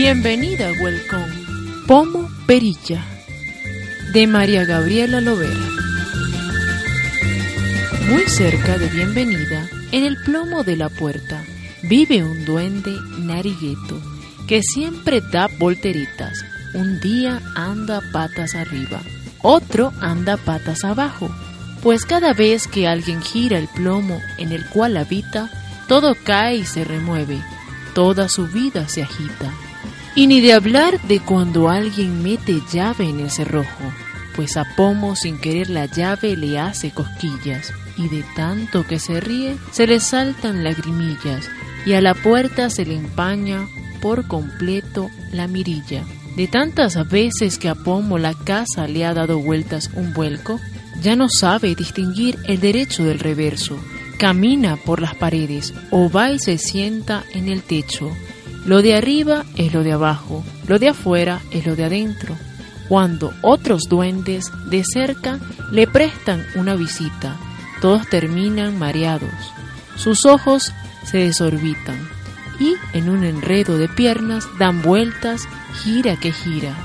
Bienvenida, welcome. Pomo Perilla, de María Gabriela Lovera. Muy cerca de Bienvenida, en el plomo de la puerta, vive un duende narigueto que siempre da volteritas. Un día anda patas arriba, otro anda patas abajo, pues cada vez que alguien gira el plomo en el cual habita, todo cae y se remueve, toda su vida se agita. Y ni de hablar de cuando alguien mete llave en el cerrojo, pues a Pomo sin querer la llave le hace cosquillas, y de tanto que se ríe se le saltan lagrimillas, y a la puerta se le empaña por completo la mirilla. De tantas veces que a Pomo la casa le ha dado vueltas un vuelco, ya no sabe distinguir el derecho del reverso, camina por las paredes o va y se sienta en el techo lo de arriba es lo de abajo, lo de afuera es lo de adentro. Cuando otros duendes de cerca le prestan una visita, todos terminan mareados. Sus ojos se desorbitan y en un enredo de piernas dan vueltas, gira que gira,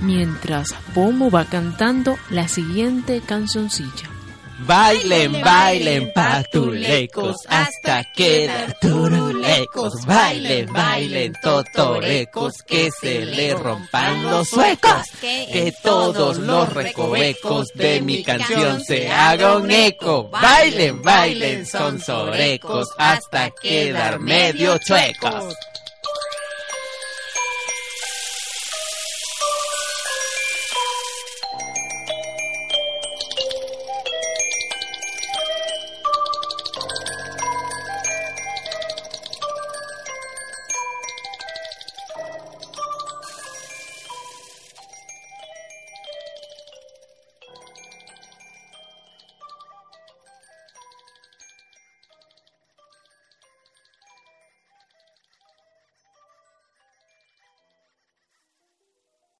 mientras Pomo va cantando la siguiente cancioncilla. Bailen, bailen, patulecos, hasta quedar turulecos. Bailen, bailen, totorecos, que se le rompan los suecos. Que todos los recovecos de mi canción se hagan eco. Bailen, bailen, son sorecos, hasta quedar medio chuecos.